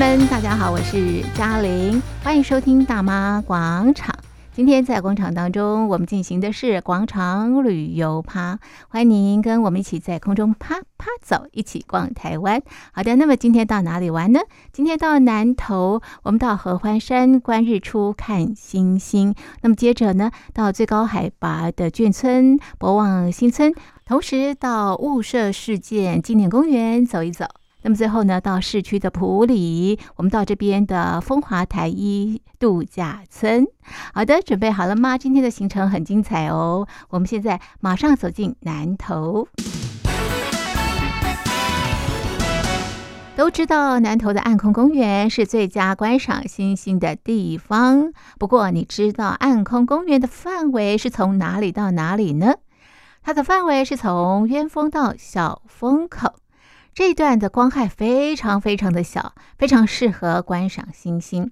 们，大家好，我是嘉玲，欢迎收听大妈广场。今天在广场当中，我们进行的是广场旅游趴，欢迎您跟我们一起在空中趴趴走，一起逛台湾。好的，那么今天到哪里玩呢？今天到南投，我们到合欢山观日出看星星。那么接着呢，到最高海拔的眷村博望新村，同时到雾社事件纪念公园走一走。那么最后呢，到市区的普里，我们到这边的风华台一度假村。好的，准备好了吗？今天的行程很精彩哦。我们现在马上走进南投。都知道南投的暗空公园是最佳观赏星星的地方。不过，你知道暗空公园的范围是从哪里到哪里呢？它的范围是从鸢峰到小峰口。这段的光害非常非常的小，非常适合观赏星星。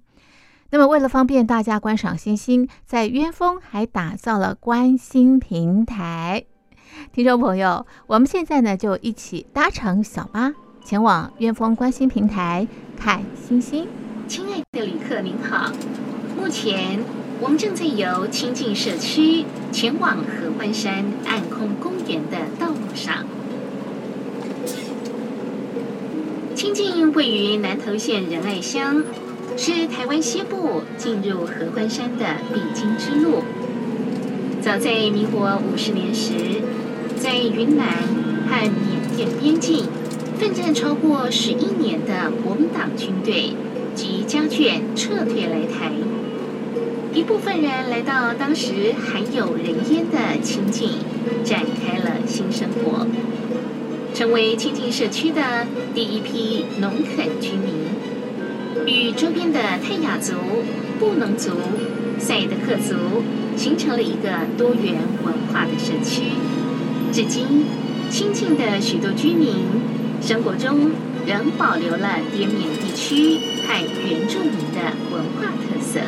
那么，为了方便大家观赏星星，在鸢峰还打造了观星平台。听众朋友，我们现在呢就一起搭乘小巴前往鸢峰观星平台看星星。亲爱的旅客您好，目前我们正在由清境社区前往合欢山暗空公园的道路上。清境位于南投县仁爱乡，是台湾西部进入合欢山的必经之路。早在民国五十年时，在云南和缅甸边境奋战超过十一年的国民党军队及家眷撤退来台，一部分人来到当时还有人烟的清境，展开了新生活。成为清境社区的第一批农垦居民，与周边的泰雅族、布农族、赛德克族形成了一个多元文化的社区。至今，清境的许多居民生活中仍保留了滇缅地区和原住民的文化特色。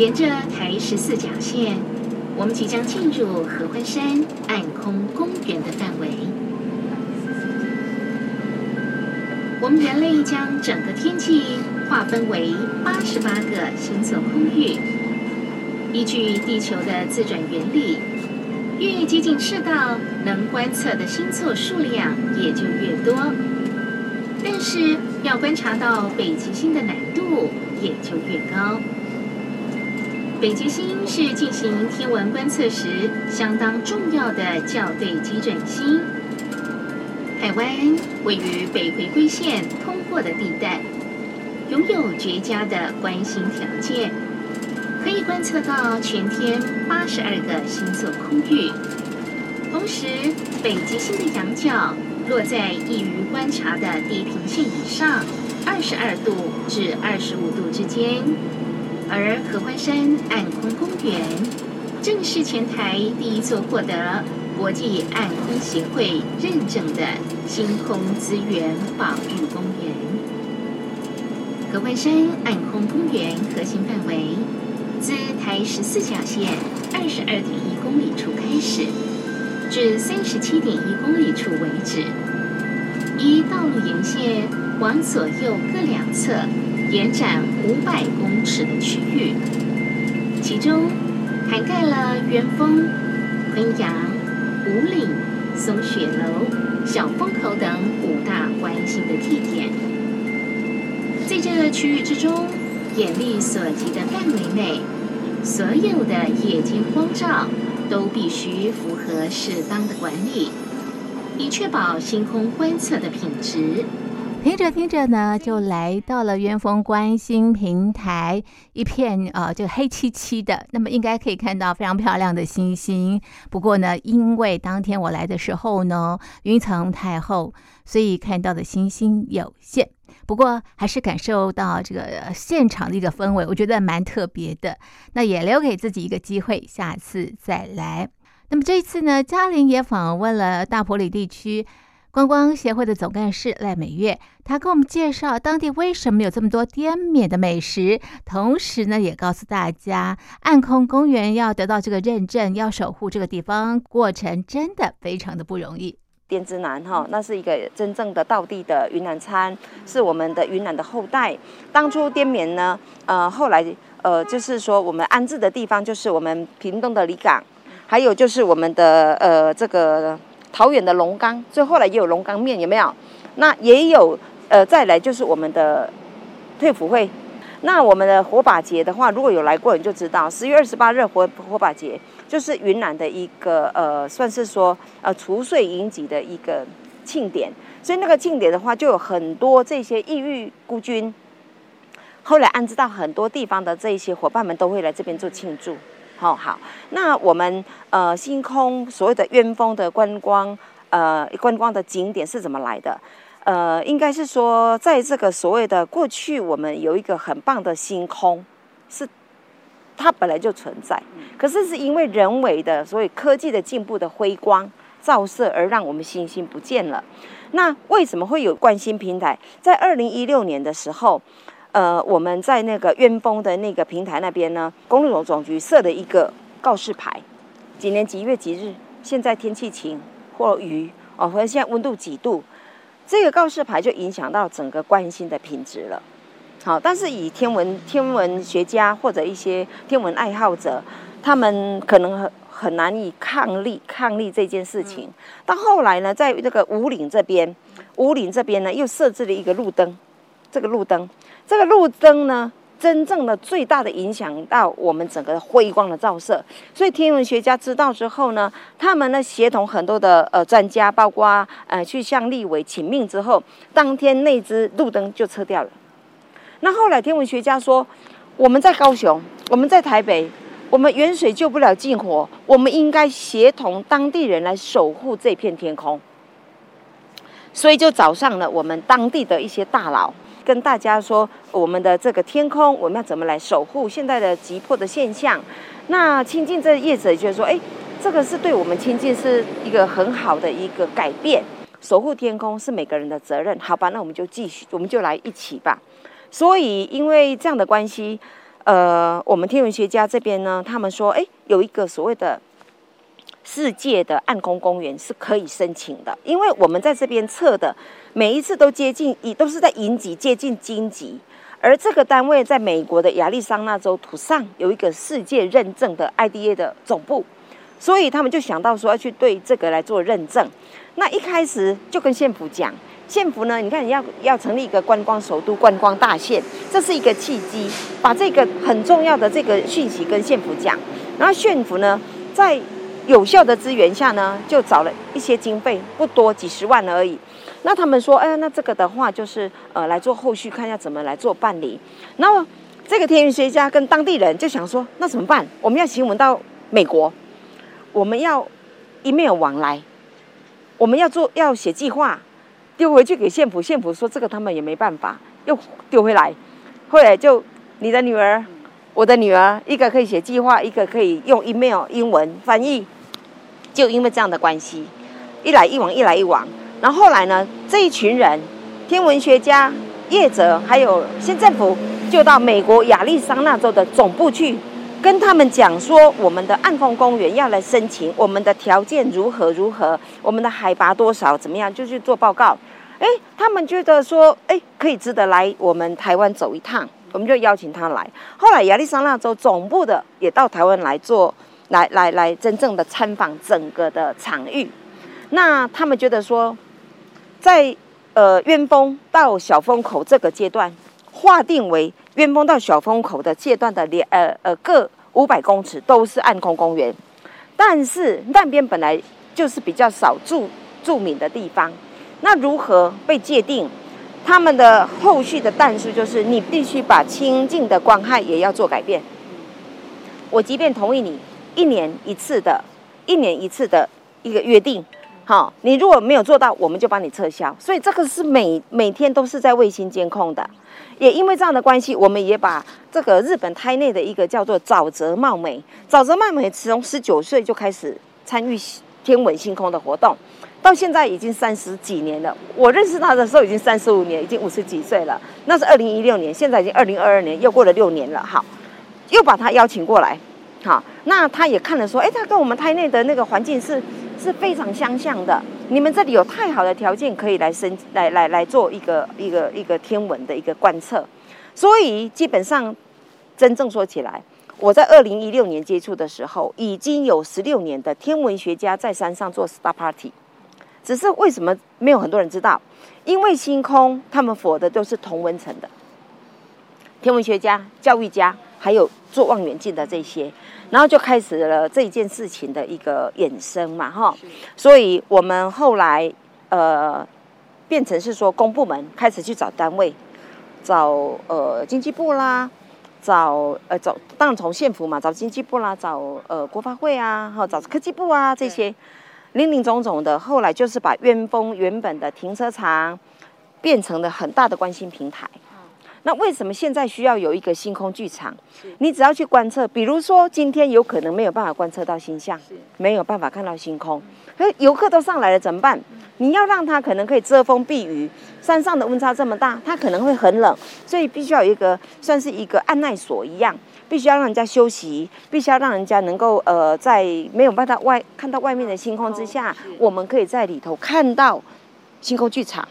沿着台十四甲线，我们即将进入合欢山暗空公园的范围。我们人类将整个天际划分为八十八个星座空域。依据地球的自转原理，越接近赤道，能观测的星座数量也就越多。但是，要观察到北极星的难度也就越高。北极星是进行天文观测时相当重要的校对基准星。台湾位于北回归线通过的地带，拥有绝佳的观星条件，可以观测到全天八十二个星座空域。同时，北极星的仰角落在易于观察的地平线以上二十二度至二十五度之间。而合欢山暗空公园正是全台第一座获得国际暗空协会认证的星空资源保育公园。合欢山暗空公园核心范围自台十四甲线二十二点一公里处开始，至三十七点一公里处为止，依道路沿线往左右各两侧。延展五百公尺的区域，其中涵盖了鸢峰、昆阳、五岭、松雪楼、小风口等五大观星的地点。在这个区域之中，眼力所及的范围内，所有的夜间光照都必须符合适当的管理，以确保星空观测的品质。听着听着呢，就来到了元丰观星平台，一片呃，就黑漆漆的，那么应该可以看到非常漂亮的星星。不过呢，因为当天我来的时候呢，云层太厚，所以看到的星星有限。不过还是感受到这个现场的一个氛围，我觉得蛮特别的。那也留给自己一个机会，下次再来。那么这一次呢，嘉玲也访问了大埔里地区。观光协会的总干事赖美月，他给我们介绍当地为什么有这么多滇缅的美食，同时呢，也告诉大家，暗空公园要得到这个认证，要守护这个地方，过程真的非常的不容易。滇之南哈，那是一个真正的道地的云南餐，是我们的云南的后代。当初滇缅呢，呃，后来呃，就是说我们安置的地方就是我们屏东的里港，还有就是我们的呃这个。桃园的龙岗，所以后来也有龙岗面，有没有？那也有，呃，再来就是我们的退辅会。那我们的火把节的话，如果有来过你就知道，十月二十八日火火把节就是云南的一个呃，算是说呃除岁迎吉的一个庆典。所以那个庆典的话，就有很多这些异域孤军，后来安置到很多地方的这一些伙伴们都会来这边做庆祝。好、哦、好，那我们呃星空所谓的鸢峰的观光呃观光的景点是怎么来的？呃，应该是说在这个所谓的过去，我们有一个很棒的星空，是它本来就存在，可是是因为人为的所以科技的进步的辉光照射，而让我们星星不见了。那为什么会有观星平台？在二零一六年的时候。呃，我们在那个鸢峰的那个平台那边呢，公路总总局设了一个告示牌，几年几月几日，现在天气晴或雨哦，或者现在温度几度，这个告示牌就影响到整个观星的品质了。好，但是以天文天文学家或者一些天文爱好者，他们可能很很难以抗力抗力这件事情。到后来呢，在这个五岭这边，五岭这边呢又设置了一个路灯，这个路灯。这个路灯呢，真正的最大的影响到我们整个辉光的照射，所以天文学家知道之后呢，他们呢协同很多的呃专家，包括呃去向立委请命之后，当天那只路灯就撤掉了。那后来天文学家说，我们在高雄，我们在台北，我们远水救不了近火，我们应该协同当地人来守护这片天空，所以就找上了我们当地的一些大佬。跟大家说，我们的这个天空，我们要怎么来守护现在的急迫的现象？那亲近这业者觉得说，哎，这个是对我们亲近是一个很好的一个改变。守护天空是每个人的责任，好吧？那我们就继续，我们就来一起吧。所以，因为这样的关系，呃，我们天文学家这边呢，他们说，哎，有一个所谓的。世界的暗空公园是可以申请的，因为我们在这边测的每一次都接近，也都是在银级接近金级，而这个单位在美国的亚利桑那州土上有一个世界认证的 IDA 的总部，所以他们就想到说要去对这个来做认证。那一开始就跟县府讲，县府呢，你看你要要成立一个观光首都、观光大县，这是一个契机，把这个很重要的这个讯息跟县府讲，然后县府呢在。有效的资源下呢，就找了一些经费，不多，几十万而已。那他们说，哎，那这个的话就是呃来做后续，看一下怎么来做办理。那么这个天文学家跟当地人就想说，那怎么办？我们要请文到美国，我们要 email 往来，我们要做要写计划，丢回去给县府，县府说这个他们也没办法，又丢回来。后来就你的女儿，我的女儿，一个可以写计划，一个可以用 email 英文翻译。就因为这样的关系，一来一往，一来一往，然后后来呢，这一群人，天文学家、业者，还有县政府，就到美国亚利桑那州的总部去，跟他们讲说，我们的暗空公园要来申请，我们的条件如何如何，我们的海拔多少，怎么样，就去做报告。哎，他们觉得说，哎，可以值得来我们台湾走一趟，我们就邀请他来。后来亚利桑那州总部的也到台湾来做。来来来，真正的参访整个的场域，那他们觉得说，在呃鸢峰到小风口这个阶段，划定为鸢峰到小风口的阶段的两呃呃各五百公尺都是暗空公园，但是那边本来就是比较少住住民的地方，那如何被界定？他们的后续的但书就是，你必须把清净的光害也要做改变。我即便同意你一年一次的，一年一次的一个约定，好，你如果没有做到，我们就帮你撤销。所以这个是每每天都是在卫星监控的。也因为这样的关系，我们也把这个日本胎内的一个叫做沼泽茂美，沼泽茂美从十九岁就开始参与天文星空的活动。到现在已经三十几年了。我认识他的时候已经三十五年，已经五十几岁了。那是二零一六年，现在已经二零二二年，又过了六年了。好，又把他邀请过来。好，那他也看了说，哎，他跟我们胎内的那个环境是是非常相像的。你们这里有太好的条件可以来生来来来做一个一个一个天文的一个观测。所以基本上，真正说起来，我在二零一六年接触的时候，已经有十六年的天文学家在山上做 Star Party。只是为什么没有很多人知道？因为星空他们佛的都是同温层的天文学家、教育家，还有做望远镜的这些，然后就开始了这一件事情的一个衍生嘛，哈。所以我们后来呃变成是说公部门开始去找单位，找呃经济部啦，找呃找当然从县府嘛，找经济部啦，找呃国发会啊，哈，找科技部啊这些。林林总总的，后来就是把鸢峰原本的停车场变成了很大的关心平台。那为什么现在需要有一个星空剧场？你只要去观测，比如说今天有可能没有办法观测到星象，没有办法看到星空，可是游客都上来了怎么办？你要让他可能可以遮风避雨，山上的温差这么大，他可能会很冷，所以必须要有一个算是一个按耐所一样。必须要让人家休息，必须要让人家能够呃，在没有办法外看到外面的星空之下，我们可以在里头看到星空剧场。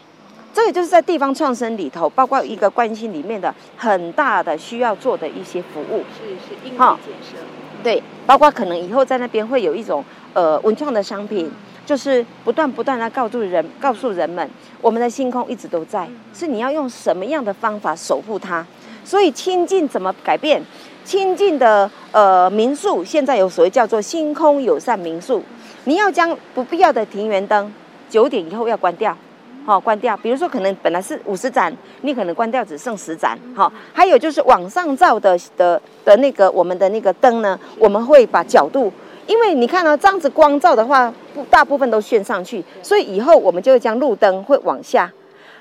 这个就是在地方创生里头，包括一个关心里面的很大的需要做的一些服务。是是，硬体建设。对，包括可能以后在那边会有一种呃文创的商品，就是不断不断的告诉人告诉人们，我们的星空一直都在，是你要用什么样的方法守护它。所以亲近怎么改变？亲近的呃民宿，现在有所谓叫做星空友善民宿。你要将不必要的庭园灯，九点以后要关掉，好、哦、关掉。比如说可能本来是五十盏，你可能关掉只剩十盏，好、哦。还有就是往上照的的的那个我们的那个灯呢，我们会把角度，因为你看呢、哦，这样子光照的话，不大部分都炫上去，所以以后我们就会将路灯会往下。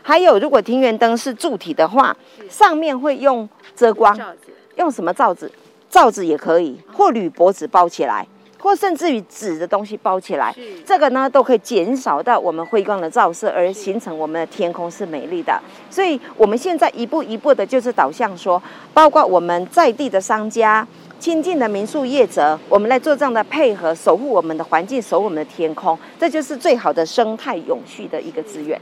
还有如果庭园灯是柱体的话，上面会用遮光。用什么罩子？罩子也可以，或铝箔纸包起来，或甚至于纸的东西包起来。这个呢，都可以减少到我们辉光的照射，而形成我们的天空是美丽的。所以，我们现在一步一步的，就是导向说，包括我们在地的商家、亲近的民宿业者，我们来做这样的配合，守护我们的环境，守我们的天空，这就是最好的生态永续的一个资源。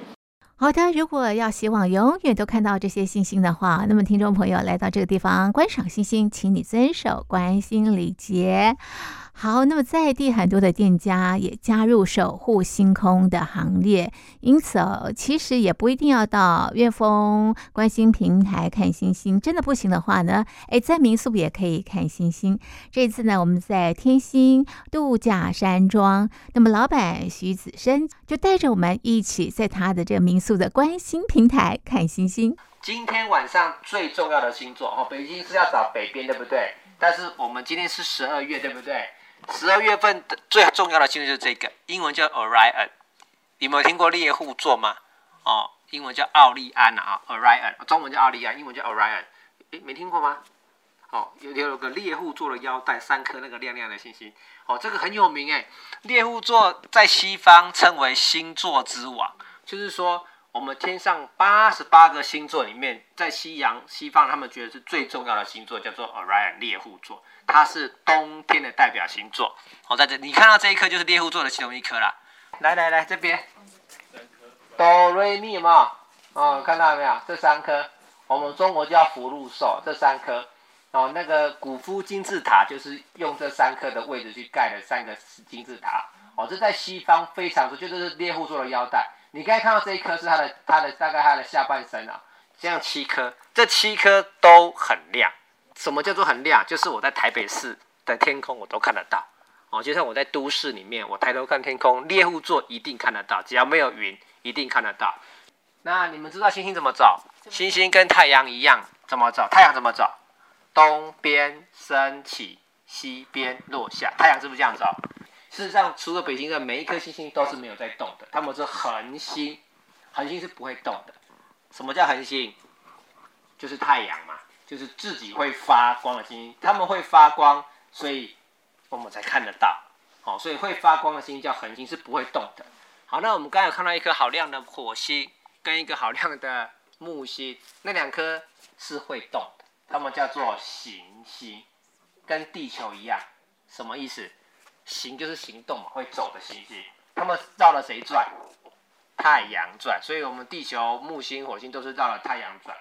好的，如果要希望永远都看到这些星星的话，那么听众朋友来到这个地方观赏星星，请你遵守关心礼节。好，那么在地很多的店家也加入守护星空的行列，因此哦，其实也不一定要到鸢峰观星平台看星星，真的不行的话呢，诶，在民宿也可以看星星。这次呢，我们在天星度假山庄，那么老板徐子深就带着我们一起在他的这个民宿的观星平台看星星。今天晚上最重要的星座哦，北京是要找北边，对不对？但是我们今天是十二月，对不对？十二月份的最重要的星座就是这个，英文叫 Orion。你有没有听过猎户座吗？哦，英文叫奥利安啊，Orion，中文叫奥利安，英文叫 Orion。诶，没听过吗？哦，有有个猎户座的腰带，三颗那个亮亮的星星。哦，这个很有名诶。猎户座在西方称为星座之王，就是说。我们天上八十八个星座里面，在西洋西方，他们觉得是最重要的星座，叫做 Orion 猎户座，它是冬天的代表星座。好，在这你看到这一颗就是猎户座的其中一颗啦。来来来，这边，哆瑞咪嘛，哦，看到没有？这三颗，我们中国叫福禄寿，这三颗。哦，那个古夫金字塔就是用这三颗的位置去盖的三个金字塔。哦，这在西方非常多，就是猎户座的腰带。你刚才看到这一颗是它的，它的大概它的下半身啊，这样七颗，这七颗都很亮。什么叫做很亮？就是我在台北市的天空我都看得到哦，就像我在都市里面，我抬头看天空，猎户座一定看得到，只要没有云，一定看得到。那你们知道星星怎么走？星星跟太阳一样，怎么走？太阳怎么走？东边升起，西边落下。太阳是不是这样走？事实上，除了北极的每一颗星星都是没有在动的，它们是恒星，恒星是不会动的。什么叫恒星？就是太阳嘛，就是自己会发光的星星，它们会发光，所以我们才看得到。好，所以会发光的星星叫恒星，是不会动的。好，那我们刚才有看到一颗好亮的火星。跟一个好亮的木星，那两颗是会动的，它们叫做行星，跟地球一样，什么意思？行就是行动嘛，会走的行星。他们绕了谁转？太阳转，所以我们地球、木星、火星都是绕了太阳转。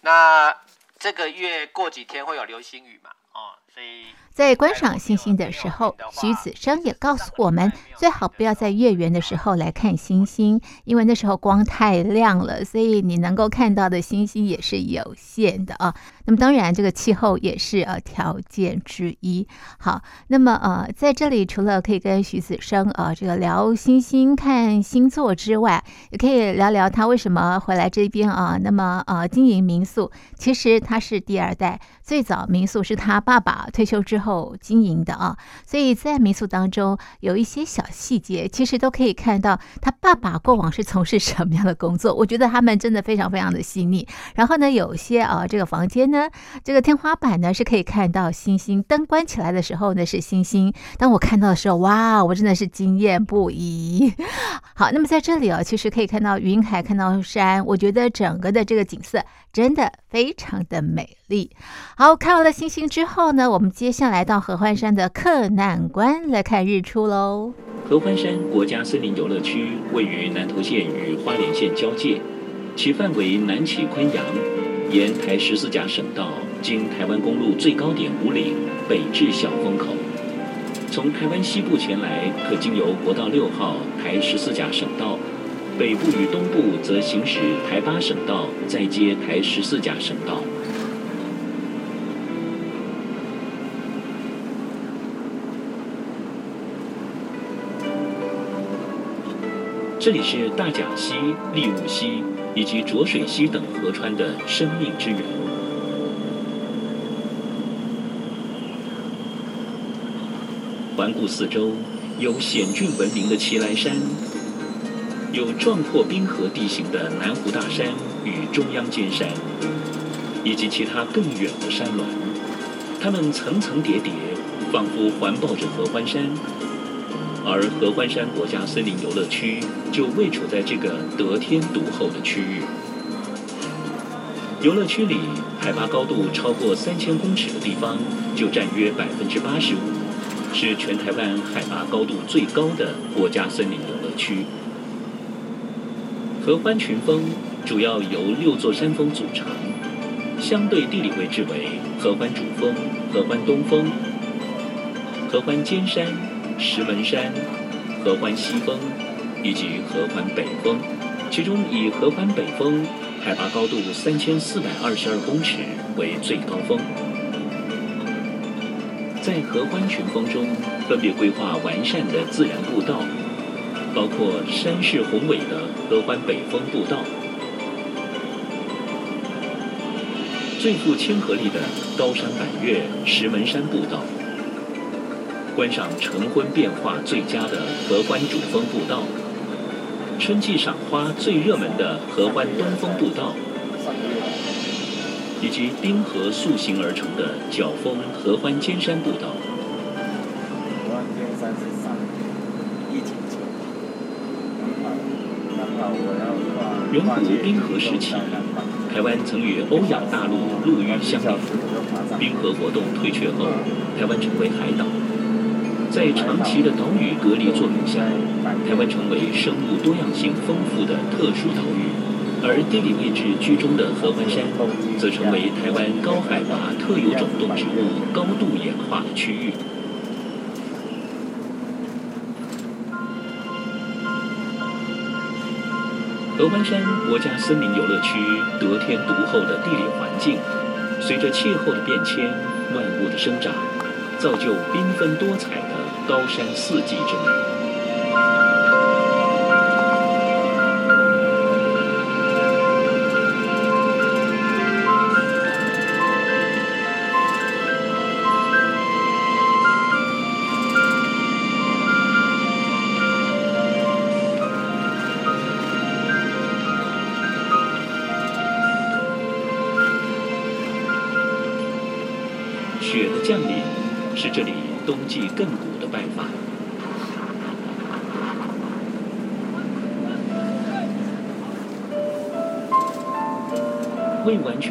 那这个月过几天会有流星雨嘛？哦，所以。在观赏星星的时候，徐子生也告诉我们，最好不要在月圆的时候来看星星，因为那时候光太亮了，所以你能够看到的星星也是有限的啊。那么当然，这个气候也是呃条件之一。好，那么呃在这里除了可以跟徐子生呃这个聊星星、看星座之外，也可以聊聊他为什么回来这边啊。那么呃经营民宿，其实他是第二代，最早民宿是他爸爸退休之后。后经营的啊，所以在民宿当中有一些小细节，其实都可以看到他爸爸过往是从事什么样的工作。我觉得他们真的非常非常的细腻。然后呢，有些啊，这个房间呢，这个天花板呢是可以看到星星，灯关起来的时候呢是星星。当我看到的时候，哇，我真的是惊艳不已。好，那么在这里啊，其实可以看到云海，看到山，我觉得整个的这个景色真的非常的美丽。好，看完了星星之后呢，我们接下来。到合欢山的克难关来看日出喽。合欢山国家森林游乐区位于南投县与花莲县交界，其范围南起昆阳，沿台十四甲省道经台湾公路最高点五岭，北至小风口。从台湾西部前来，可经由国道六号台十四甲省道，北部与东部则行驶台八省道，再接台十四甲省道。这里是大甲溪、立雾溪以及浊水溪等河川的生命之源。环顾四周，有险峻闻名的奇莱山，有壮阔冰河地形的南湖大山与中央尖山，以及其他更远的山峦，它们层层叠叠，仿佛环抱着合欢山。而合欢山国家森林游乐区就位处在这个得天独厚的区域。游乐区里海拔高度超过三千公尺的地方，就占约百分之八十五，是全台湾海拔高度最高的国家森林游乐区。合欢群峰主要由六座山峰组成，相对地理位置为合欢主峰、合欢东峰、合欢尖山。石门山、合欢西峰以及合欢北峰，其中以合欢北峰海拔高度三千四百二十二公尺为最高峰。在合欢群峰中，分别规划完善的自然步道，包括山势宏伟的合欢北峰步道，最富亲和力的高山百岳石门山步道。观赏晨昏变化最佳的合欢主峰步道，春季赏花最热门的合欢东峰步道，以及冰河塑形而成的角峰合欢尖山步道。远古冰河时期，台湾曾与欧亚大陆陆域相连，冰河活动退却后，台湾成为海岛。在长期的岛屿隔离作用下，台湾成为生物多样性丰富的特殊岛屿，而地理位置居中的合欢山，则成为台湾高海拔特有种动植物高度演化的区域。合欢山国家森林游乐区得天独厚的地理环境，随着气候的变迁、万物的生长，造就缤纷多彩的。高山四季之美。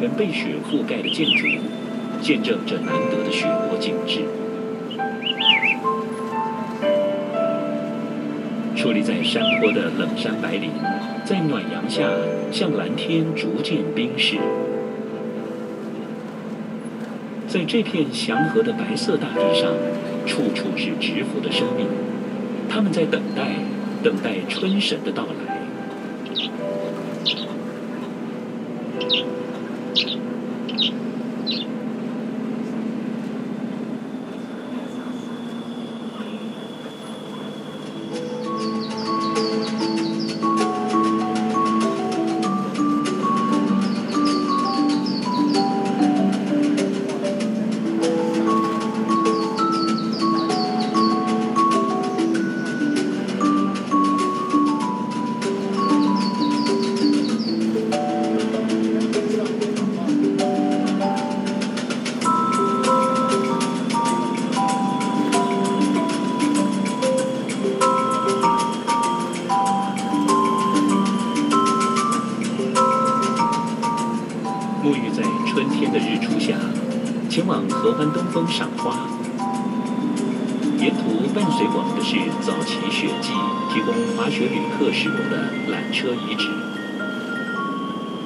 全被雪覆盖的建筑，见证着难得的雪国景致。矗立在山坡的冷杉白林，在暖阳下向蓝天逐渐冰释。在这片祥和的白色大地上，处处是蛰伏的生命，他们在等待，等待春神的到来。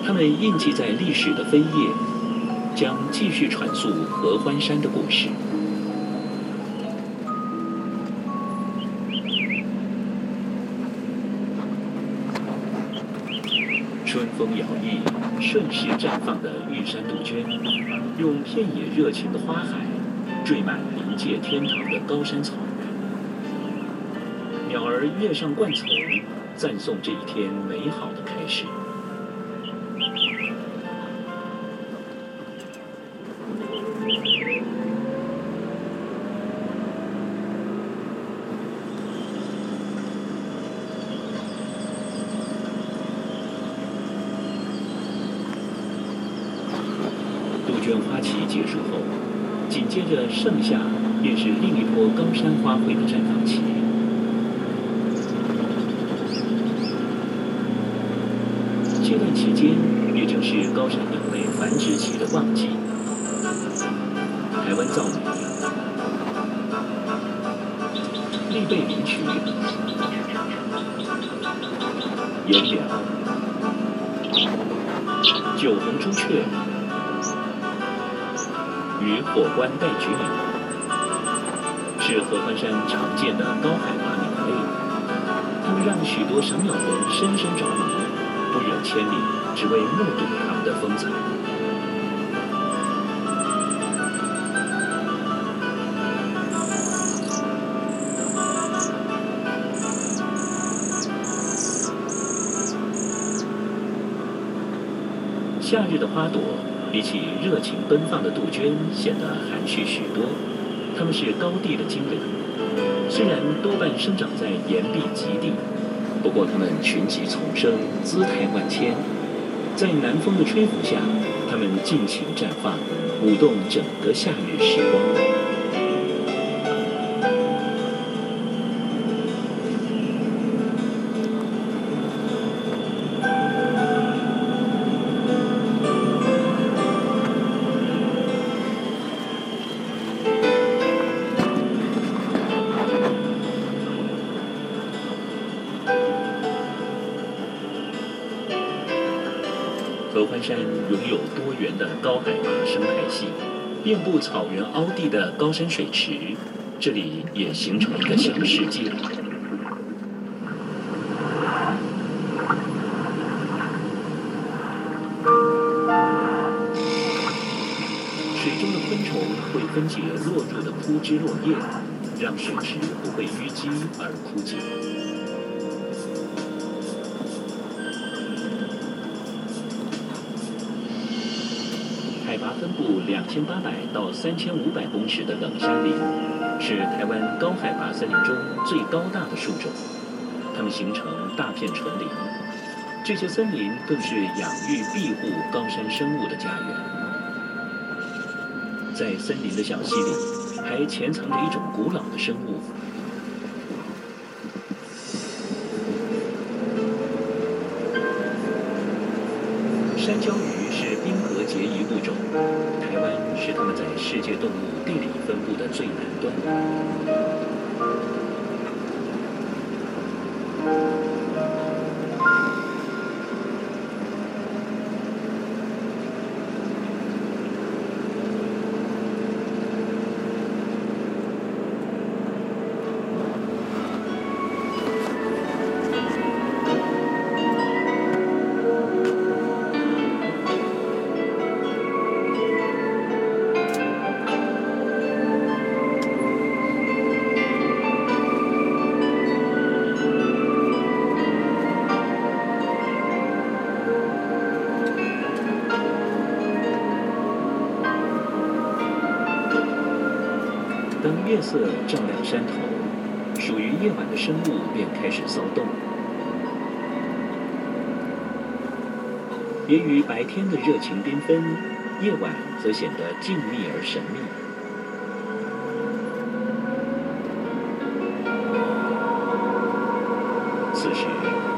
他们印记在历史的扉页，将继续传述合欢山的故事。春风摇曳，顺势绽放的玉山杜鹃，用片野热情的花海，缀满临界天堂的高山草原。鸟儿跃上灌丛，赞颂这一天美好的开始。下，便是另一波高山花卉的绽放期。这段期间，也正是高山鸟类繁殖期的旺季。台湾噪鶥、栗背林区、岩鷯、酒红朱雀。与火关戴菊鸟，是合欢山常见的高海拔鸟类，它们让许多赏鸟人深深着迷，不远千里，只为目睹它们的风采。夏日的花朵。比起热情奔放的杜鹃，显得含蓄许多。它们是高地的精灵，虽然多半生长在岩壁极地，不过它们群集丛生，姿态万千。在南风的吹拂下，它们尽情绽放，舞动整个夏日时光。遍布草原凹地的高山水池，这里也形成一个小世界。水中的昆虫会分解落入的枯枝落叶，让水池不会淤积而枯竭。海拔分布两千八百到三千五百公尺的冷杉林，是台湾高海拔森林中最高大的树种。它们形成大片纯林，这些森林更是养育庇护高山生物的家园。在森林的小溪里，还潜藏着一种古老的生物。界动物地理分布的最南端。夜色照亮山头，属于夜晚的生物便开始骚动。别于白天的热情缤纷，夜晚则显得静谧而神秘。此时，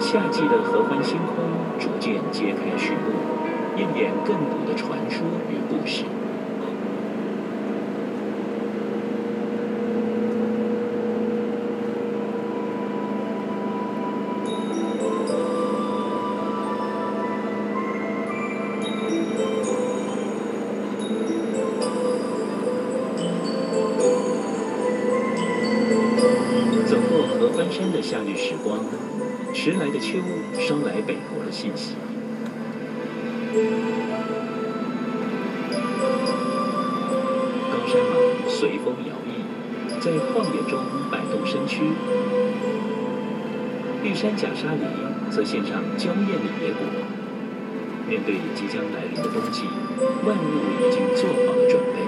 夏季的合欢星空逐渐揭开序幕，映演亘古的传说与故事。山假沙梨则献上娇艳的野果。面对即将来临的冬季，万物已经做好了准备。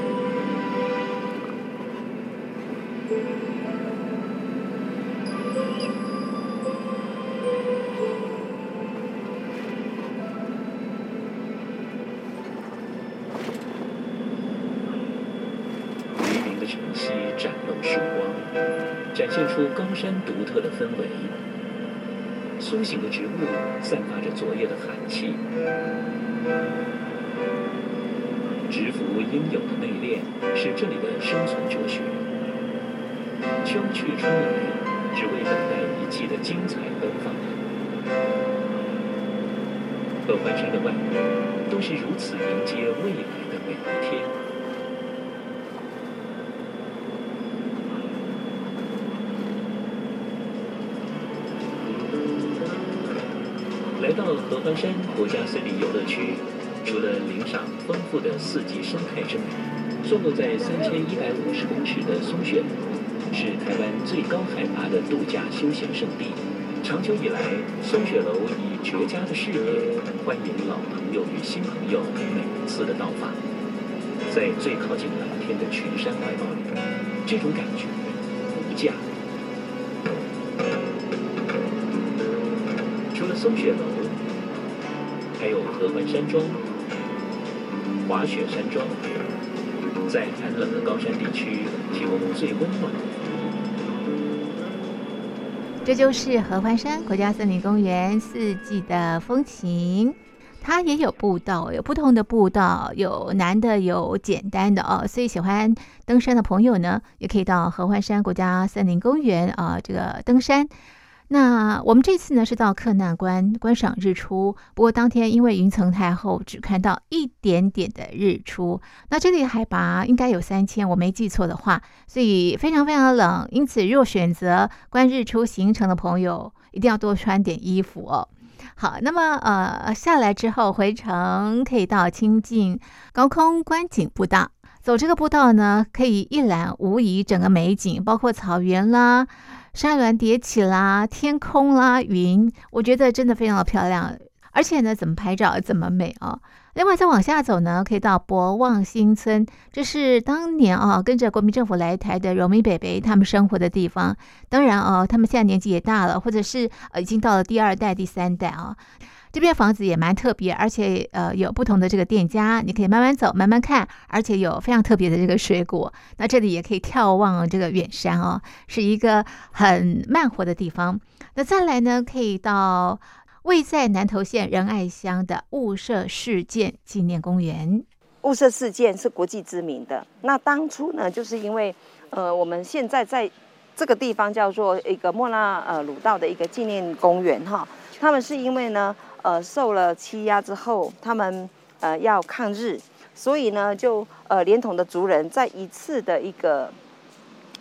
黎明的晨曦展露曙光，展现出高山独特的氛围，苏醒的植物散发着昨夜的寒气，植服应有的内敛是这里的生存哲学。秋去春来，只为等待一季的精彩奔放。合欢山的万物都是如此迎接未来的每一天。来到合欢山国家森林游乐区，除了领赏丰富的四季生态之美，坐落在三千一百五十公尺的松雪楼，是台湾最高海拔的度假休闲胜地。长久以来，松雪楼以绝佳的视野欢迎老朋友与新朋友每次的到访。在最靠近蓝天的群山怀抱里，这种感觉无价。除了松雪楼。合欢山庄、滑雪山庄，在寒冷的高山地区提供最温暖的。这就是合欢山国家森林公园四季的风情。它也有步道，有不同的步道，有难的，有简单的哦。所以喜欢登山的朋友呢，也可以到合欢山国家森林公园啊，这个登山。那我们这次呢是到克难关观赏日出，不过当天因为云层太厚，只看到一点点的日出。那这里海拔应该有三千，我没记错的话，所以非常非常冷。因此，若选择观日出行程的朋友，一定要多穿点衣服哦。好，那么呃下来之后回程可以到清境高空观景步道，走这个步道呢，可以一览无遗整个美景，包括草原啦。山峦叠起啦，天空啦，云，我觉得真的非常的漂亮。而且呢，怎么拍照怎么美啊！另外再往下走呢，可以到博望新村，这是当年啊跟着国民政府来台的荣民北北他们生活的地方。当然啊，他们现在年纪也大了，或者是呃已经到了第二代、第三代啊。这边房子也蛮特别，而且呃有不同的这个店家，你可以慢慢走，慢慢看，而且有非常特别的这个水果。那这里也可以眺望这个远山哦，是一个很慢活的地方。那再来呢，可以到位在南投县仁爱乡的雾社事件纪念公园。雾社事件是国际知名的。那当初呢，就是因为呃我们现在在这个地方叫做一个莫拉呃鲁道的一个纪念公园哈，他们是因为呢。呃，受了欺压之后，他们呃要抗日，所以呢，就呃连同的族人在一次的一个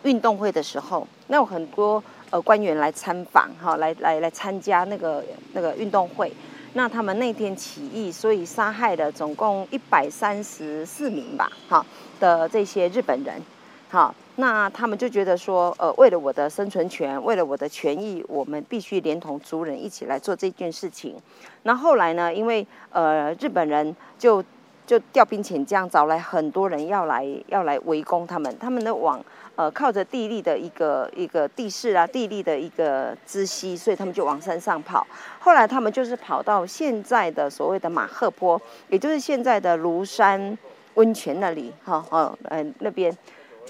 运动会的时候，那有很多呃官员来参访哈，来来来参加那个那个运动会。那他们那天起义，所以杀害了总共一百三十四名吧，哈的这些日本人，好。那他们就觉得说，呃，为了我的生存权，为了我的权益，我们必须连同族人一起来做这件事情。那后来呢，因为呃日本人就就调兵遣将，找来很多人要来要来围攻他们。他们呢往呃靠着地利的一个一个地势啊，地利的一个知悉，所以他们就往山上跑。后来他们就是跑到现在的所谓的马赫坡，也就是现在的庐山温泉那里，哈，哦，呃那边。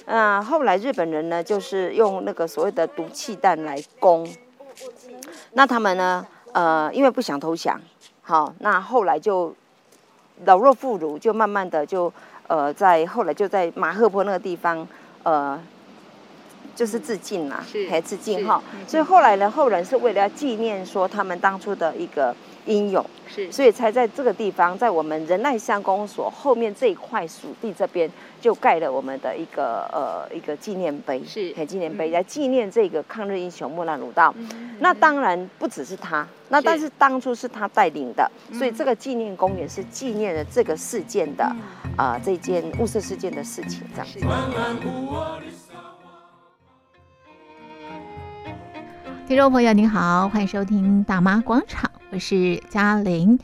那后来日本人呢，就是用那个所谓的毒气弹来攻。那他们呢，呃，因为不想投降，好，那后来就老弱妇孺就慢慢的就呃，在后来就在马赫坡那个地方，呃，就是自尽啦，还自尽哈。所以后来呢，后人是为了要纪念说他们当初的一个。英勇是，所以才在这个地方，在我们仁爱乡公所后面这一块属地这边，就盖了我们的一个呃一个纪念碑，是，纪念碑来纪念这个抗日英雄莫兰鲁道。嗯、那当然不只是他，那但是当初是他带领的，所以这个纪念公园是纪念了这个事件的啊、呃、这件雾社事件的事情这样子。听众朋友您好，欢迎收听大妈广场。我是嘉玲，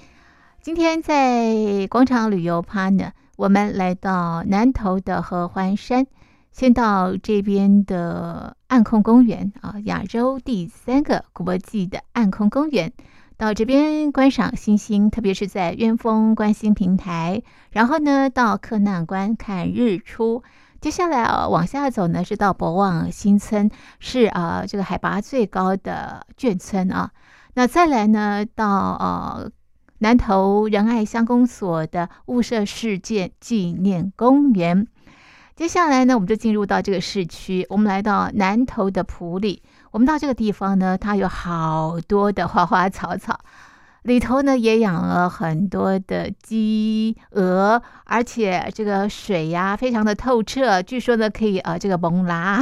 今天在广场旅游趴呢，我们来到南投的合欢山，先到这边的暗空公园啊，亚洲第三个国际的暗空公园，到这边观赏星星，特别是在鸢峰观星平台，然后呢到克难关看日出，接下来啊往下走呢是到博望新村，是啊这个海拔最高的眷村啊。那再来呢，到呃南投仁爱乡公所的雾社事件纪念公园。接下来呢，我们就进入到这个市区。我们来到南投的埔里，我们到这个地方呢，它有好多的花花草草。里头呢也养了很多的鸡鹅，而且这个水呀非常的透彻，据说呢可以呃这个蒙拉。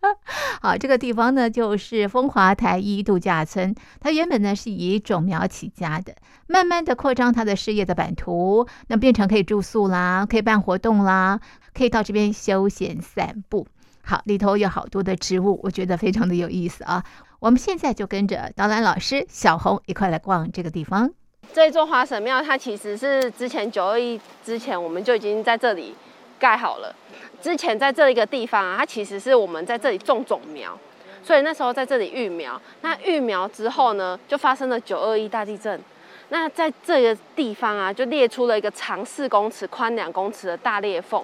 好，这个地方呢就是风华台一度假村，它原本呢是以种苗起家的，慢慢的扩张它的事业的版图，那变成可以住宿啦，可以办活动啦，可以到这边休闲散步。好，里头有好多的植物，我觉得非常的有意思啊。我们现在就跟着导览老师小红一块来逛这个地方。这座花神庙，它其实是之前九二一之前我们就已经在这里盖好了。之前在这一个地方啊，它其实是我们在这里种种苗，所以那时候在这里育苗。那育苗之后呢，就发生了九二一大地震。那在这个地方啊，就裂出了一个长四公尺、宽两公尺的大裂缝。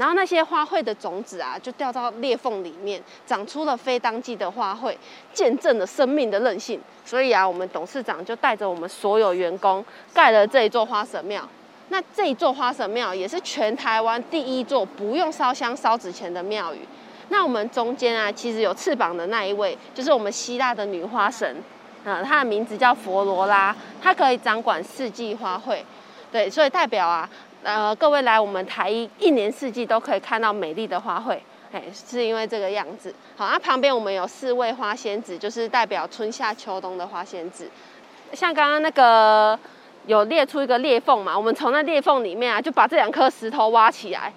然后那些花卉的种子啊，就掉到裂缝里面，长出了非当季的花卉，见证了生命的韧性。所以啊，我们董事长就带着我们所有员工盖了这一座花神庙。那这一座花神庙也是全台湾第一座不用烧香烧纸钱的庙宇。那我们中间啊，其实有翅膀的那一位，就是我们希腊的女花神啊，她的名字叫佛罗拉，她可以掌管四季花卉。对，所以代表啊。呃，各位来我们台一，一年四季都可以看到美丽的花卉，哎，是因为这个样子。好，那旁边我们有四位花仙子，就是代表春夏秋冬的花仙子。像刚刚那个有裂出一个裂缝嘛，我们从那裂缝里面啊，就把这两颗石头挖起来。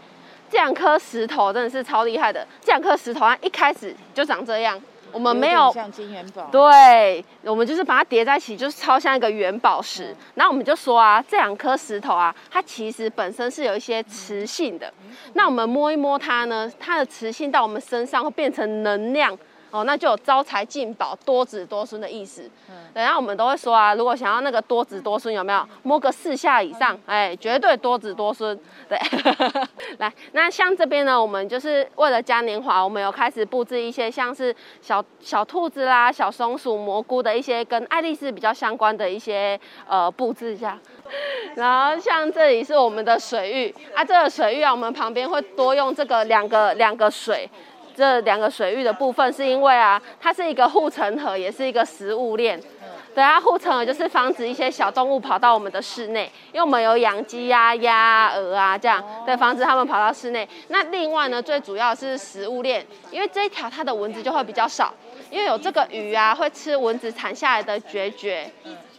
这两颗石头真的是超厉害的，这两颗石头啊，一开始就长这样。我们没有，有像金元宝，对，我们就是把它叠在一起，就是超像一个元宝石。嗯、然后我们就说啊，这两颗石头啊，它其实本身是有一些磁性的。嗯、那我们摸一摸它呢，它的磁性到我们身上会变成能量，哦，那就有招财进宝、多子多孙的意思。嗯，然后我们都会说啊，如果想要那个多子多孙，有没有摸个四下以上，哎，绝对多子多孙。对，来，那像这边呢，我们就是为了嘉年华，我们有开始布置一些像是小小兔子啦、小松鼠、蘑菇的一些跟爱丽丝比较相关的一些呃布置一下。然后像这里是我们的水域啊，这个水域啊，我们旁边会多用这个两个两个水。这两个水域的部分，是因为啊，它是一个护城河，也是一个食物链。对啊，护城河就是防止一些小动物跑到我们的室内，因为我们有养鸡呀、鸭啊、鹅啊这样，对，防止它们跑到室内。那另外呢，最主要是食物链，因为这一条它的蚊子就会比较少，因为有这个鱼啊会吃蚊子产下来的孑孓，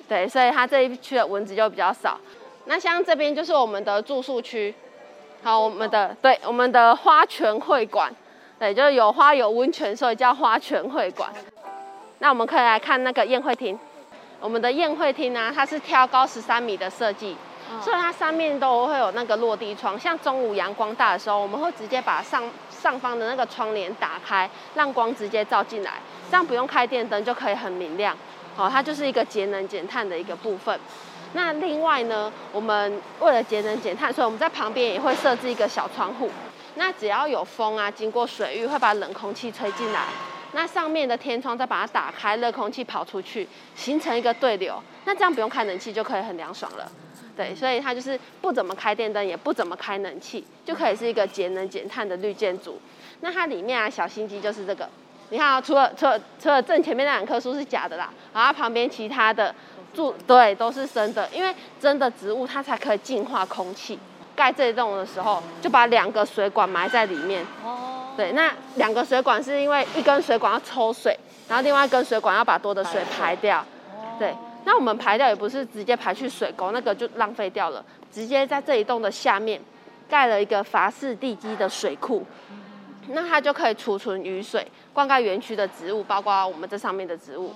对，所以它这一区的蚊子就比较少。那像这边就是我们的住宿区，好，我们的对，我们的花泉会馆。对，就是有花有温泉，所以叫花泉会馆。那我们可以来看那个宴会厅。我们的宴会厅呢，它是挑高十三米的设计，所以它上面都会有那个落地窗。像中午阳光大的时候，我们会直接把上上方的那个窗帘打开，让光直接照进来，这样不用开电灯就可以很明亮。好，它就是一个节能减碳的一个部分。那另外呢，我们为了节能减碳，所以我们在旁边也会设置一个小窗户。那只要有风啊，经过水域会把冷空气吹进来，那上面的天窗再把它打开，热空气跑出去，形成一个对流。那这样不用开冷气就可以很凉爽了。对，所以它就是不怎么开电灯，也不怎么开冷气，就可以是一个节能减碳的绿建筑。那它里面啊，小心机就是这个，你看啊，除了除了除了正前面那两棵树是假的啦，然后旁边其他的树对都是真的，因为真的植物它才可以净化空气。盖这一栋的时候，就把两个水管埋在里面。哦。对，那两个水管是因为一根水管要抽水，然后另外一根水管要把多的水排掉。哦。对，那我们排掉也不是直接排去水沟，那个就浪费掉了。直接在这一栋的下面盖了一个法式地基的水库，那它就可以储存雨水，灌溉园区的植物，包括我们这上面的植物。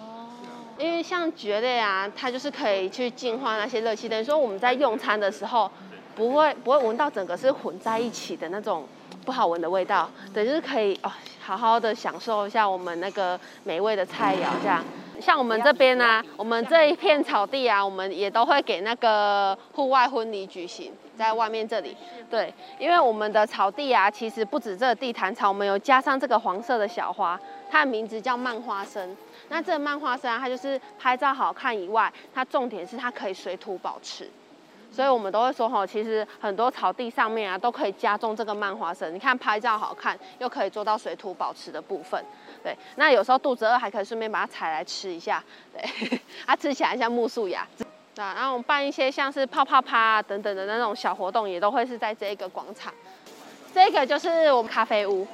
因为像蕨类啊，它就是可以去净化那些热气，等于说我们在用餐的时候。不会不会闻到整个是混在一起的那种不好闻的味道，对，就是可以哦，好好的享受一下我们那个美味的菜肴这样。像我们这边呢、啊，我们这一片草地啊，我们也都会给那个户外婚礼举行在外面这里。对，因为我们的草地啊，其实不止这个地毯草，我们有加上这个黄色的小花，它的名字叫漫花生。那这个漫花生啊，它就是拍照好看以外，它重点是它可以水土保持。所以我们都会说，吼，其实很多草地上面啊，都可以加种这个蔓花生。你看拍照好看，又可以做到水土保持的部分。对，那有时候肚子饿，还可以顺便把它采来吃一下。对，它 吃起来像苜蓿芽。那然后我们办一些像是泡泡趴啊等等的那种小活动，也都会是在这个广场。这个就是我们咖啡屋。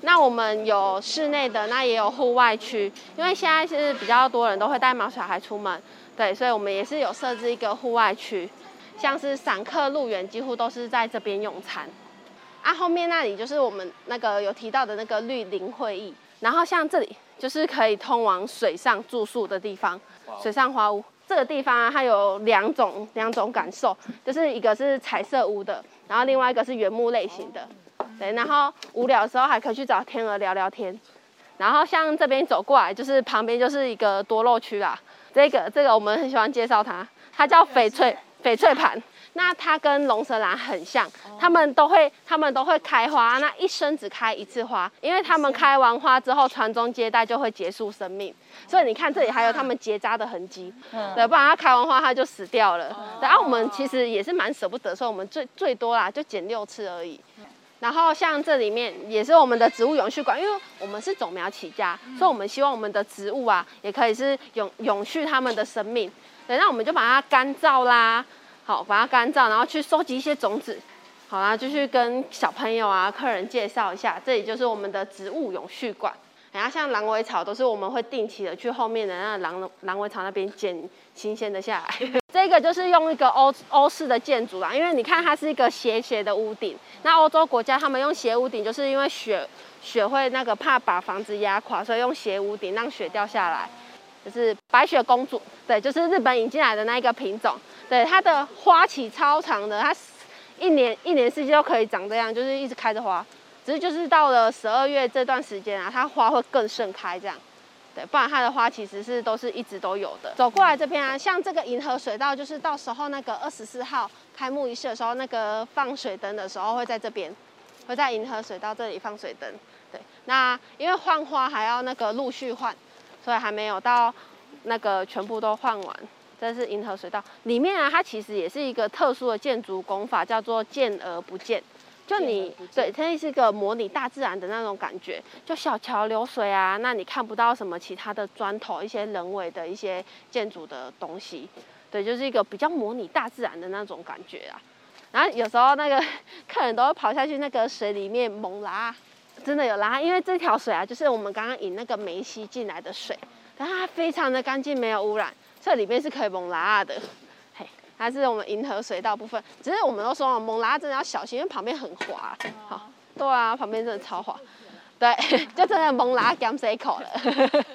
那我们有室内的，那也有户外区。因为现在是比较多人都会带毛小孩出门，对，所以我们也是有设置一个户外区。像是散客路远，几乎都是在这边用餐。啊，后面那里就是我们那个有提到的那个绿林会议。然后像这里就是可以通往水上住宿的地方，水上花屋。这个地方啊，它有两种两种感受，就是一个是彩色屋的，然后另外一个是原木类型的。对，然后无聊的时候还可以去找天鹅聊聊天。然后像这边走过来，就是旁边就是一个多肉区啦。这个这个我们很喜欢介绍它，它叫翡翠。翡翠盘，那它跟龙舌兰很像，它们都会，它们都会开花，那一生只开一次花，因为它们开完花之后传宗接代就会结束生命，所以你看这里还有它们结扎的痕迹，对，不然它开完花它就死掉了。然后我们其实也是蛮舍不得，所以我们最最多啦就剪六次而已。然后像这里面也是我们的植物永续馆，因为我们是种苗起家，所以我们希望我们的植物啊也可以是永永续它们的生命。对，那我们就把它干燥啦，好，把它干燥，然后去收集一些种子，好啦，就去跟小朋友啊、客人介绍一下，这里就是我们的植物永续馆。然后像狼尾草都是我们会定期的去后面的那狼狼尾草那边捡新鲜的下来。这个就是用一个欧欧式的建筑啦，因为你看它是一个斜斜的屋顶。那欧洲国家他们用斜屋顶，就是因为雪雪会那个怕把房子压垮，所以用斜屋顶让雪掉下来。就是白雪公主，对，就是日本引进来的那一个品种，对，它的花期超长的，它一年一年四季都可以长这样，就是一直开着花，只是就是到了十二月这段时间啊，它花会更盛开这样。对，不然它的花其实是都是一直都有的。走过来这边啊，像这个银河水道，就是到时候那个二十四号开幕仪式的时候，那个放水灯的时候会在这边，会在银河水道这里放水灯。对，那因为换花还要那个陆续换，所以还没有到那个全部都换完。这是银河水道里面啊，它其实也是一个特殊的建筑工法，叫做见而不见。就你对，它是一个模拟大自然的那种感觉，就小桥流水啊，那你看不到什么其他的砖头，一些人为的一些建筑的东西，对，就是一个比较模拟大自然的那种感觉啊。然后有时候那个 客人都会跑下去那个水里面猛拉，真的有拉，因为这条水啊，就是我们刚刚引那个梅溪进来的水，但它非常的干净，没有污染，这里面是可以猛拉的。嘿它是我们银河水道部分，只是我们都说了，猛拉真的要小心，因为旁边很滑。好，对啊，旁边真的超滑。对，就真的猛拉减水口了。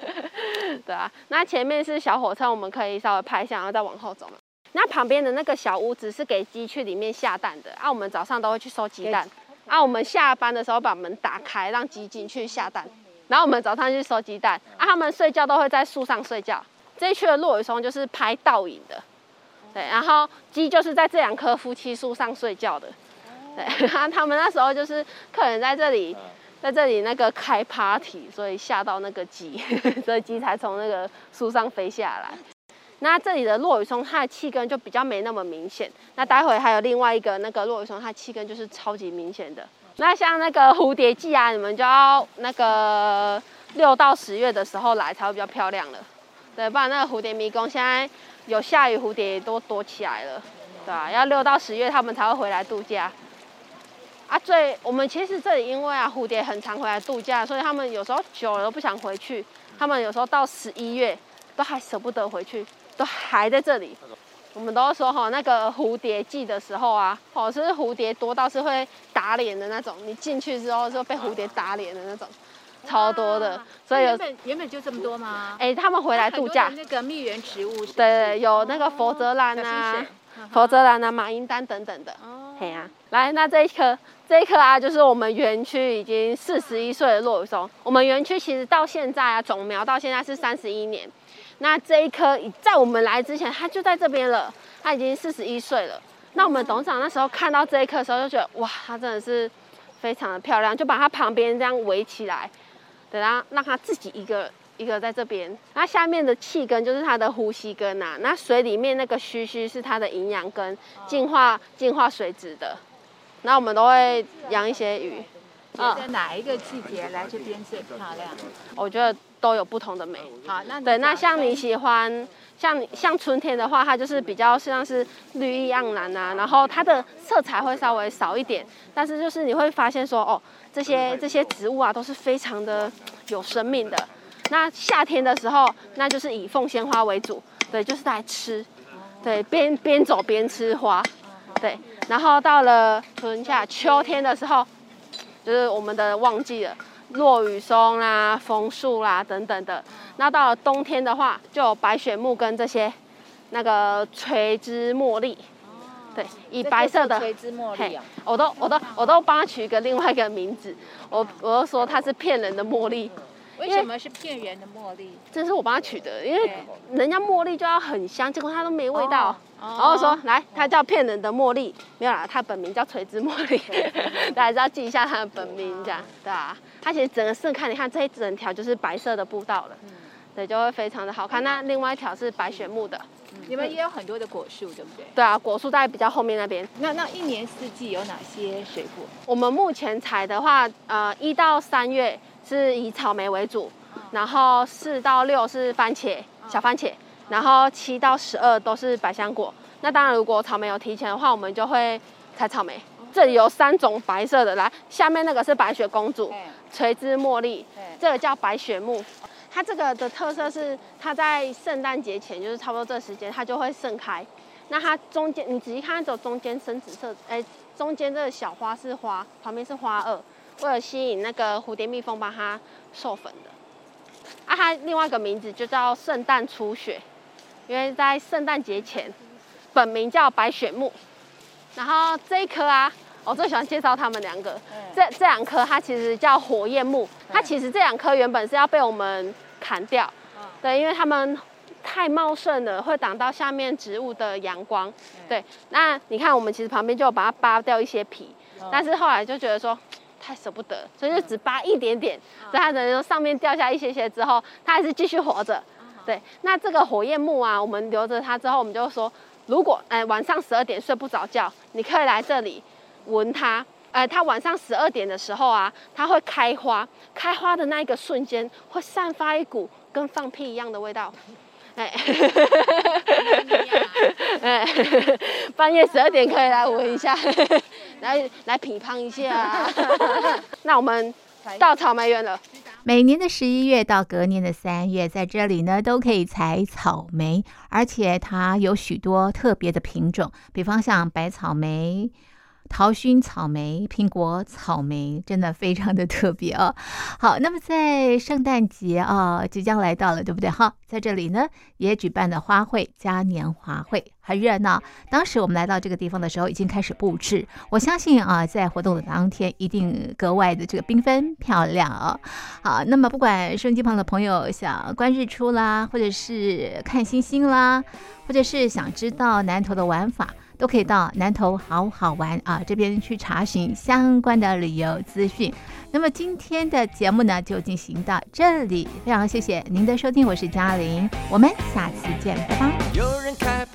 对啊，那前面是小火车，我们可以稍微拍一下，然后再往后走嘛。那旁边的那个小屋子是给鸡去里面下蛋的。啊，我们早上都会去收鸡蛋。啊，我们下班的时候把门打开，让鸡进去下蛋。然后我们早上去收鸡蛋。啊，他们睡觉都会在树上睡觉。这一区的落羽松就是拍倒影的。对，然后鸡就是在这两棵夫妻树上睡觉的。对，然后他们那时候就是客人在这里，在这里那个开 party，所以吓到那个鸡，所以鸡才从那个树上飞下来。那这里的落羽松，它的气根就比较没那么明显。那待会还有另外一个那个落羽松，它的气根就是超级明显的。那像那个蝴蝶季啊，你们就要那个六到十月的时候来才会比较漂亮了。对，不然那个蝴蝶迷宫现在。有下雨，蝴蝶都躲起来了，对啊？要六到十月，他们才会回来度假。啊，最我们其实这里因为啊，蝴蝶很常回来度假，所以他们有时候久了都不想回去。他们有时候到十一月都还舍不得回去，都还在这里。我们都说哈，那个蝴蝶季的时候啊，哦，是蝴蝶多到是会打脸的那种。你进去之后就被蝴蝶打脸的那种。超多的，所以原本原本就这么多吗？哎、欸，他们回来度假。那个蜜源植物是是，对对，有那个佛泽兰啊，佛泽兰啊，马英丹等等的。哦，对啊，来，那这一棵，这一棵啊，就是我们园区已经四十一岁的落羽松。我们园区其实到现在啊，种苗到现在是三十一年。那这一棵在我们来之前，它就在这边了，它已经四十一岁了。那我们董事长那时候看到这一棵的时候，就觉得哇，它真的是非常的漂亮，就把它旁边这样围起来。等它让它自己一个一个在这边，那下面的气根就是它的呼吸根呐、啊，那水里面那个须须是它的营养根，净化净化水质的。那我们都会养一些鱼。觉得哪一个季节来这边最漂亮？我觉得都有不同的美。好，那对，那像你喜欢。像像春天的话，它就是比较像是绿意盎然啊，然后它的色彩会稍微少一点，但是就是你会发现说，哦，这些这些植物啊都是非常的有生命的。那夏天的时候，那就是以凤仙花为主，对，就是来吃，对，边边走边吃花，对。然后到了春夏秋天的时候，就是我们的旺季了。落羽松啦、枫树啦等等的，那到了冬天的话，就有白雪木跟这些那个垂枝茉莉，对，以白色的垂枝茉莉，我都我都我都帮他取一个另外一个名字，我我都说它是骗人的茉莉。为什么是骗人的茉莉？这是我帮他取的，因为人家茉莉就要很香，结果它都没味道。然后说来，它叫骗人的茉莉，没有啦，它本名叫垂枝茉莉，大家还是要记一下它的本名，这样对啊。它其实整个盛开，你看这一整条就是白色的步道了，对，就会非常的好看。那另外一条是白雪木的，你们也有很多的果树，对不对？对啊，果树在比较后面那边。那那一年四季有哪些水果？我们目前采的话，呃，一到三月。是以草莓为主，然后四到六是番茄，小番茄，然后七到十二都是百香果。那当然，如果草莓有提前的话，我们就会采草莓。这里有三种白色的，来，下面那个是白雪公主，垂枝茉莉，这个叫白雪木。它这个的特色是，它在圣诞节前，就是差不多这时间，它就会盛开。那它中间，你仔细看，走中间深紫色，哎，中间这个小花是花，旁边是花萼。为了吸引那个蝴蝶蜜蜂帮它授粉的，啊，它另外一个名字就叫圣诞初雪，因为在圣诞节前，本名叫白雪木。然后这一棵啊，我最喜欢介绍它们两个。这这两棵它其实叫火焰木，它其实这两棵原本是要被我们砍掉，对，因为它们太茂盛了，会挡到下面植物的阳光。对，那你看我们其实旁边就把它扒掉一些皮，但是后来就觉得说太舍不得，所以就只扒一点点，所以它等于说上面掉下一些些之后，它还是继续活着。对，那这个火焰木啊，我们留着它之后，我们就说，如果哎晚上十二点睡不着觉，你可以来这里闻它。哎，它晚上十二点的时候啊，它会开花，开花的那一个瞬间会散发一股跟放屁一样的味道。哎，哎，半夜十二点可以来闻一下，来来品尝一下。那我们到草莓园了。每年的十一月到隔年的三月，在这里呢都可以采草莓，而且它有许多特别的品种，比方像白草莓。桃熏草莓、苹果草莓，真的非常的特别哦。好，那么在圣诞节啊，即将来到了，对不对？哈，在这里呢也举办了花卉嘉年华会，很热闹。当时我们来到这个地方的时候，已经开始布置。我相信啊，在活动的当天一定格外的这个缤纷漂亮啊。好，那么不管收音机旁的朋友想观日出啦，或者是看星星啦，或者是想知道南头的玩法。都可以到南头好好玩啊，这边去查询相关的旅游资讯。那么今天的节目呢，就进行到这里，非常谢谢您的收听，我是嘉玲，我们下次见，拜拜。有人开